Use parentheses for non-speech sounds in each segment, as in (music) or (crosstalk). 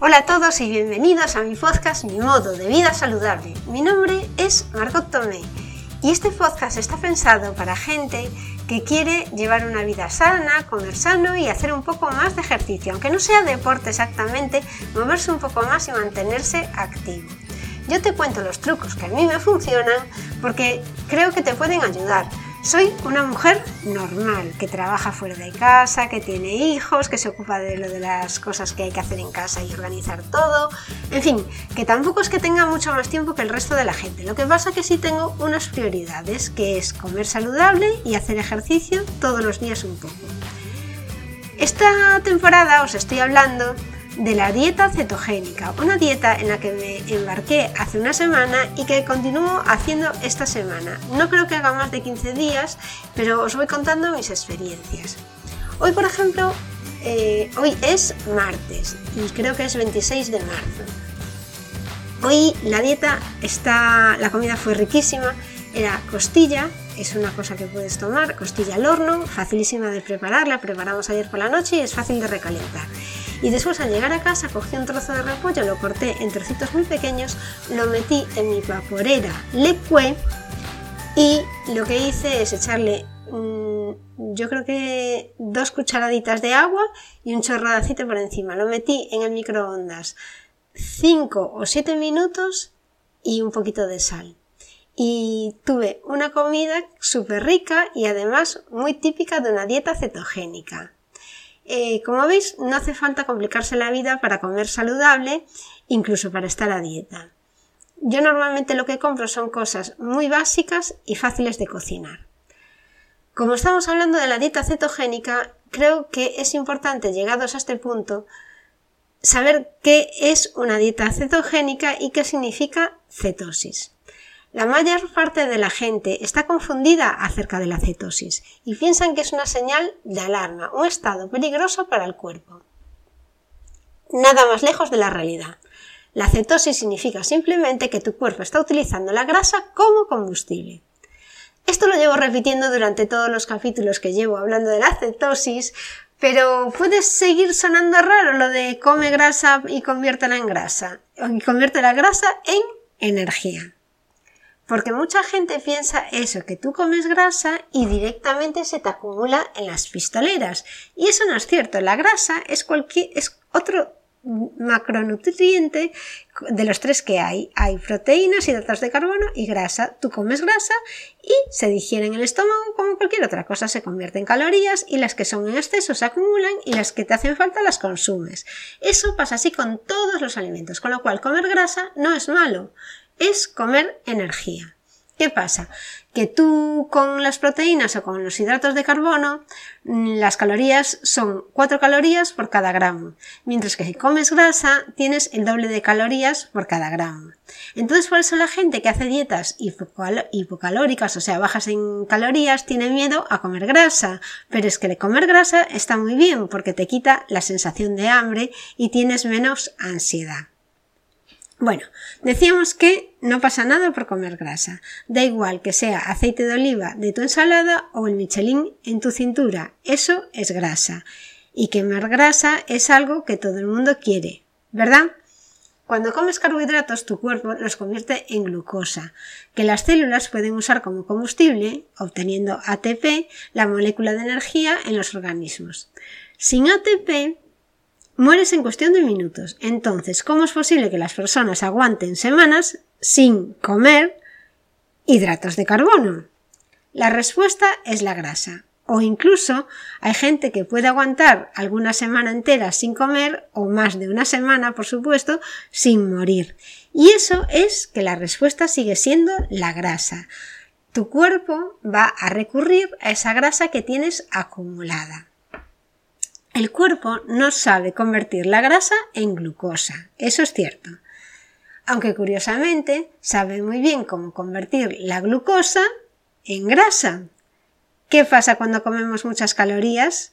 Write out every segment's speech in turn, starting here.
Hola a todos y bienvenidos a mi podcast Mi modo de vida saludable. Mi nombre es Margot Tomé y este podcast está pensado para gente que quiere llevar una vida sana, comer sano y hacer un poco más de ejercicio, aunque no sea deporte exactamente, moverse un poco más y mantenerse activo. Yo te cuento los trucos que a mí me funcionan porque creo que te pueden ayudar soy una mujer normal, que trabaja fuera de casa, que tiene hijos, que se ocupa de lo de las cosas que hay que hacer en casa y organizar todo. En fin, que tampoco es que tenga mucho más tiempo que el resto de la gente. Lo que pasa que sí tengo unas prioridades, que es comer saludable y hacer ejercicio todos los días un poco. Esta temporada os estoy hablando de la dieta cetogénica, una dieta en la que me embarqué hace una semana y que continúo haciendo esta semana. No creo que haga más de 15 días, pero os voy contando mis experiencias. Hoy, por ejemplo, eh, hoy es martes y creo que es 26 de marzo. Hoy la dieta está, la comida fue riquísima, era costilla, es una cosa que puedes tomar, costilla al horno, facilísima de prepararla, preparamos ayer por la noche y es fácil de recalentar. Y después al llegar a casa cogí un trozo de repollo, lo corté en trocitos muy pequeños, lo metí en mi vaporera Lecue y lo que hice es echarle mm, yo creo que dos cucharaditas de agua y un chorro de aceite por encima. Lo metí en el microondas 5 o 7 minutos y un poquito de sal. Y tuve una comida súper rica y además muy típica de una dieta cetogénica. Eh, como veis, no hace falta complicarse la vida para comer saludable, incluso para estar a dieta. Yo normalmente lo que compro son cosas muy básicas y fáciles de cocinar. Como estamos hablando de la dieta cetogénica, creo que es importante, llegados a este punto, saber qué es una dieta cetogénica y qué significa cetosis. La mayor parte de la gente está confundida acerca de la cetosis y piensan que es una señal de alarma, un estado peligroso para el cuerpo. Nada más lejos de la realidad. La cetosis significa simplemente que tu cuerpo está utilizando la grasa como combustible. Esto lo llevo repitiendo durante todos los capítulos que llevo hablando de la cetosis, pero puede seguir sonando raro lo de come grasa y conviértela en grasa, y convierte la grasa en energía. Porque mucha gente piensa eso, que tú comes grasa y directamente se te acumula en las pistoleras. Y eso no es cierto. La grasa es cualquier, es otro macronutriente de los tres que hay. Hay proteínas, hidratos de carbono y grasa. Tú comes grasa y se digiere en el estómago como cualquier otra cosa. Se convierte en calorías y las que son en exceso se acumulan y las que te hacen falta las consumes. Eso pasa así con todos los alimentos. Con lo cual comer grasa no es malo es comer energía. ¿Qué pasa? Que tú con las proteínas o con los hidratos de carbono, mm, las calorías son 4 calorías por cada gramo, mientras que si comes grasa tienes el doble de calorías por cada gramo. Entonces por eso la gente que hace dietas hipocalóricas, o sea, bajas en calorías, tiene miedo a comer grasa, pero es que de comer grasa está muy bien porque te quita la sensación de hambre y tienes menos ansiedad. Bueno, decíamos que no pasa nada por comer grasa. Da igual que sea aceite de oliva de tu ensalada o el Michelin en tu cintura. Eso es grasa. Y quemar grasa es algo que todo el mundo quiere, ¿verdad? Cuando comes carbohidratos, tu cuerpo los convierte en glucosa, que las células pueden usar como combustible, obteniendo ATP, la molécula de energía en los organismos. Sin ATP, mueres en cuestión de minutos. Entonces, ¿cómo es posible que las personas aguanten semanas sin comer hidratos de carbono? La respuesta es la grasa. O incluso hay gente que puede aguantar alguna semana entera sin comer o más de una semana, por supuesto, sin morir. Y eso es que la respuesta sigue siendo la grasa. Tu cuerpo va a recurrir a esa grasa que tienes acumulada. El cuerpo no sabe convertir la grasa en glucosa, eso es cierto. Aunque curiosamente sabe muy bien cómo convertir la glucosa en grasa. ¿Qué pasa cuando comemos muchas calorías?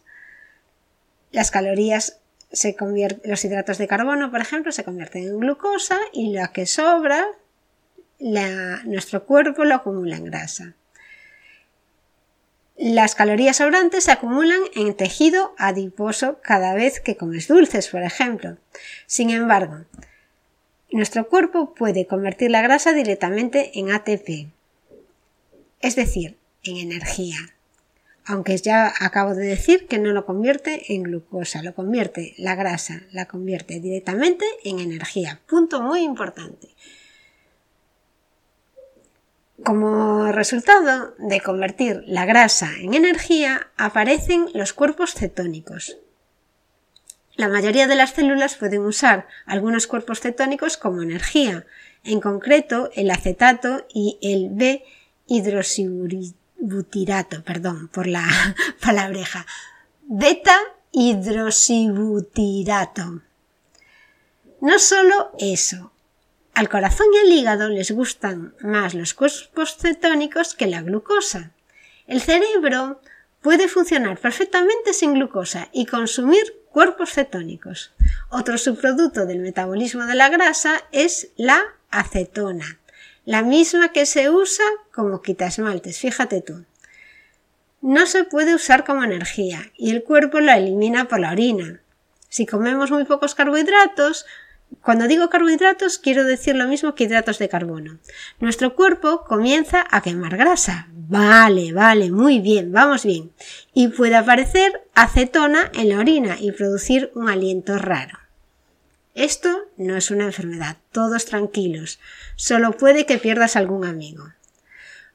Las calorías se convierten, los hidratos de carbono, por ejemplo, se convierten en glucosa y lo que sobra, nuestro cuerpo lo acumula en grasa. Las calorías sobrantes se acumulan en tejido adiposo cada vez que comes dulces, por ejemplo. Sin embargo, nuestro cuerpo puede convertir la grasa directamente en ATP, es decir, en energía. Aunque ya acabo de decir que no lo convierte en glucosa, lo convierte la grasa, la convierte directamente en energía. Punto muy importante. Como resultado de convertir la grasa en energía, aparecen los cuerpos cetónicos. La mayoría de las células pueden usar algunos cuerpos cetónicos como energía, en concreto el acetato y el B-hidroxibutirato, perdón por la (laughs) palabreja, beta hidroxibutirato. No solo eso, al corazón y al hígado les gustan más los cuerpos cetónicos que la glucosa. El cerebro puede funcionar perfectamente sin glucosa y consumir cuerpos cetónicos. Otro subproducto del metabolismo de la grasa es la acetona, la misma que se usa como quitasmaltes, fíjate tú. No se puede usar como energía y el cuerpo la elimina por la orina. Si comemos muy pocos carbohidratos, cuando digo carbohidratos quiero decir lo mismo que hidratos de carbono. Nuestro cuerpo comienza a quemar grasa. Vale, vale, muy bien, vamos bien. Y puede aparecer acetona en la orina y producir un aliento raro. Esto no es una enfermedad, todos tranquilos. Solo puede que pierdas algún amigo.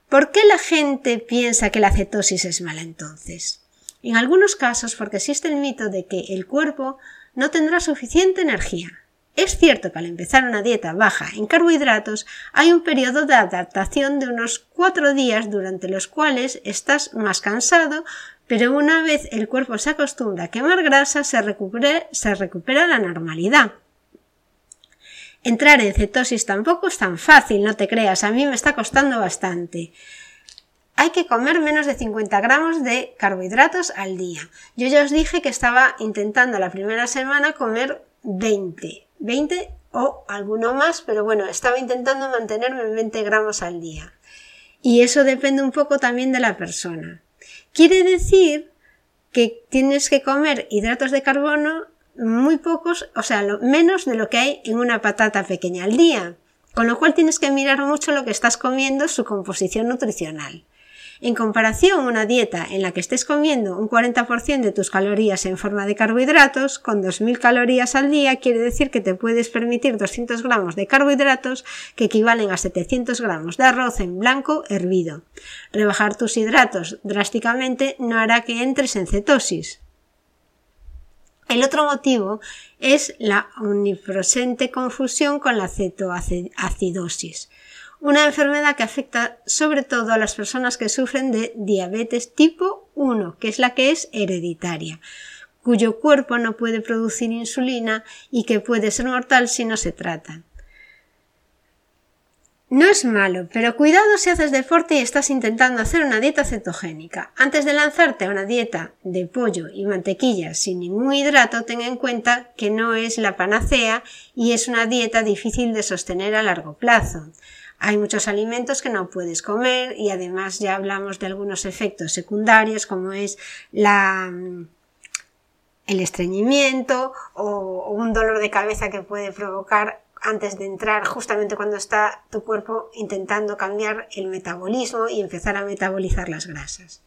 ¿Por qué la gente piensa que la cetosis es mala entonces? En algunos casos porque existe el mito de que el cuerpo no tendrá suficiente energía. Es cierto que al empezar una dieta baja en carbohidratos hay un periodo de adaptación de unos cuatro días durante los cuales estás más cansado, pero una vez el cuerpo se acostumbra a quemar grasa se recupera, la normalidad. Entrar en cetosis tampoco es tan fácil, no te creas, a mí me está costando bastante. Hay que comer menos de 50 gramos de carbohidratos al día. Yo ya os dije que estaba intentando la primera semana comer 20. 20 o alguno más, pero bueno, estaba intentando mantenerme en 20 gramos al día. Y eso depende un poco también de la persona. Quiere decir que tienes que comer hidratos de carbono muy pocos, o sea, menos de lo que hay en una patata pequeña al día. Con lo cual tienes que mirar mucho lo que estás comiendo, su composición nutricional. En comparación, una dieta en la que estés comiendo un 40% de tus calorías en forma de carbohidratos, con 2.000 calorías al día, quiere decir que te puedes permitir 200 gramos de carbohidratos que equivalen a 700 gramos de arroz en blanco hervido. Rebajar tus hidratos drásticamente no hará que entres en cetosis. El otro motivo es la omnipresente confusión con la cetoacidosis una enfermedad que afecta sobre todo a las personas que sufren de diabetes tipo 1, que es la que es hereditaria, cuyo cuerpo no puede producir insulina y que puede ser mortal si no se trata. No es malo, pero cuidado si haces deporte y estás intentando hacer una dieta cetogénica. Antes de lanzarte a una dieta de pollo y mantequilla sin ningún hidrato, ten en cuenta que no es la panacea y es una dieta difícil de sostener a largo plazo. Hay muchos alimentos que no puedes comer y además ya hablamos de algunos efectos secundarios como es el estreñimiento o, un dolor de cabeza que puede provocar antes de entrar, justamente cuando está tu cuerpo intentando cambiar el metabolismo y empezar a metabolizar las grasas.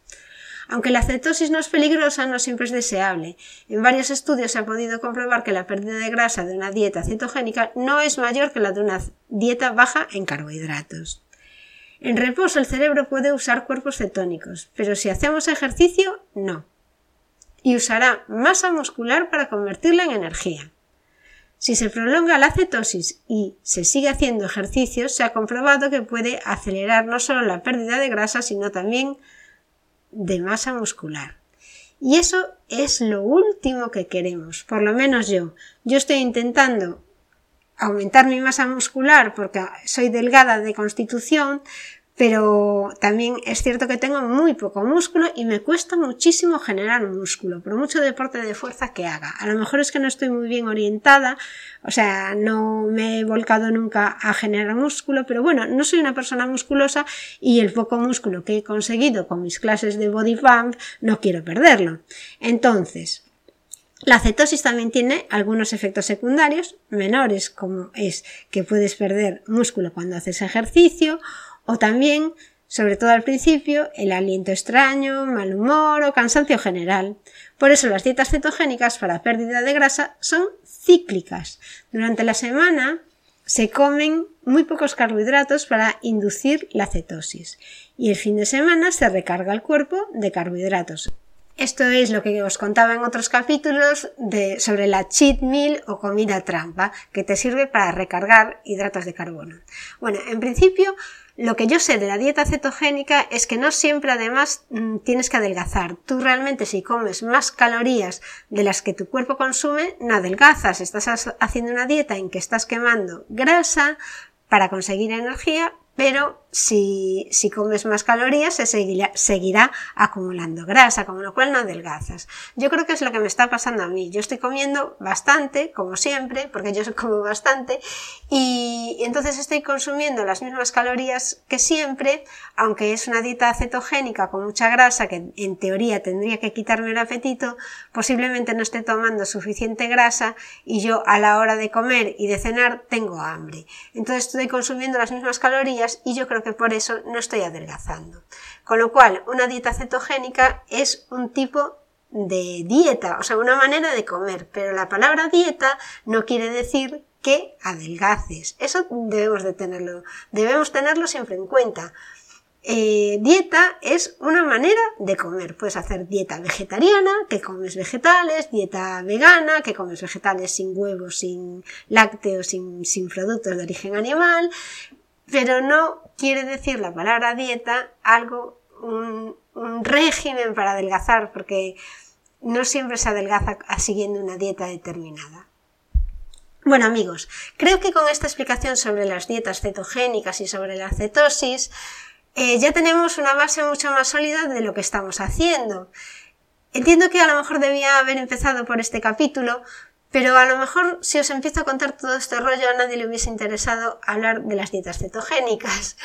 Aunque la cetosis no es peligrosa, no siempre es deseable. En varios estudios se ha podido comprobar que la pérdida de grasa de una dieta cetogénica no es mayor que la de una dieta baja en carbohidratos. En reposo el cerebro puede usar cuerpos cetónicos, pero si hacemos ejercicio, no. Y usará masa muscular para convertirla en energía. Si se prolonga la cetosis y se sigue haciendo ejercicio, se ha comprobado que puede acelerar no solo la pérdida de grasa, sino también de masa muscular. Y eso es lo último que queremos, por lo menos yo. Yo estoy intentando aumentar mi masa muscular porque soy delgada de constitución, pero también es cierto que tengo muy poco músculo y me cuesta muchísimo generar músculo, por mucho deporte de fuerza que haga. A lo mejor es que no estoy muy bien orientada, o sea, no me he volcado nunca a generar músculo, pero bueno, no soy una persona musculosa y el poco músculo que he conseguido con mis clases de body pump no quiero perderlo. Entonces, la cetosis también tiene algunos efectos secundarios menores, como es que puedes perder músculo cuando haces ejercicio o también, sobre todo al principio, el aliento extraño, mal humor o cansancio general. Por eso las dietas cetogénicas para pérdida de grasa son cíclicas. Durante la semana se comen muy pocos carbohidratos para inducir la cetosis y el fin de semana se recarga el cuerpo de carbohidratos. Esto es lo que os contaba en otros capítulos sobre la cheat meal o comida trampa, que te sirve para recargar hidratos de carbono. Bueno, en principio, lo que yo sé de la dieta cetogénica es que no siempre además mm, tienes que adelgazar. Tú realmente si comes más calorías de las que tu cuerpo consume, no adelgazas. Estás haciendo una dieta en que estás quemando grasa para conseguir energía, pero si, si, comes más calorías se seguirá, seguirá, acumulando grasa, con lo cual no adelgazas. Yo creo que es lo que me está pasando a mí. Yo estoy comiendo bastante, como siempre, porque yo (laughs) como bastante, y, entonces estoy consumiendo las mismas calorías que siempre, aunque es una dieta cetogénica con mucha grasa, que en teoría tendría que quitarme el apetito, posiblemente no esté tomando suficiente grasa y yo a la hora de comer y de cenar tengo hambre. Entonces estoy consumiendo las mismas calorías y yo creo que por eso no estoy adelgazando. Con lo cual, una dieta cetogénica es un tipo de dieta, o sea, una manera de comer, pero la palabra dieta no quiere decir que adelgaces. Eso debemos de tenerlo, debemos tenerlo siempre en cuenta. Eh, dieta es una manera de comer. Puedes hacer dieta vegetariana, que comes vegetales, dieta vegana, que comes vegetales sin huevos, sin lácteos, sin, sin productos de origen animal, pero no quiere decir la palabra dieta algo, un, régimen para adelgazar, porque no siempre se adelgaza siguiendo una dieta determinada. Bueno amigos, creo que con esta explicación sobre las dietas cetogénicas y sobre la cetosis, eh, ya tenemos una base mucho más sólida de lo que estamos haciendo. Entiendo que a lo mejor debía haber empezado por este capítulo, pero a lo mejor si os empiezo a contar todo este rollo a nadie le hubiese interesado hablar de las dietas cetogénicas.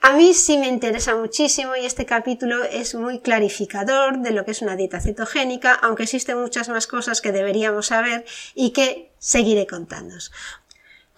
A mí sí me interesa muchísimo y este capítulo es muy clarificador de lo que es una dieta cetogénica, aunque existen muchas más cosas que deberíamos saber y que seguiré contándos.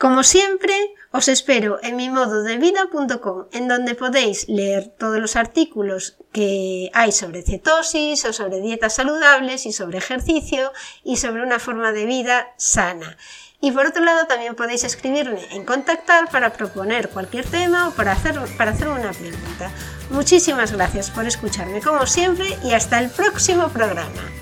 Como siempre, os espero en mi modo de vida.com, en donde podéis leer todos los artículos que hay sobre cetosis o sobre dietas saludables y sobre ejercicio y sobre una forma de vida sana. Y por otro lado, también podéis escribirme en contactar para proponer cualquier tema o para hacer, para hacer una pregunta. Muchísimas gracias por escucharme como siempre y hasta el próximo programa.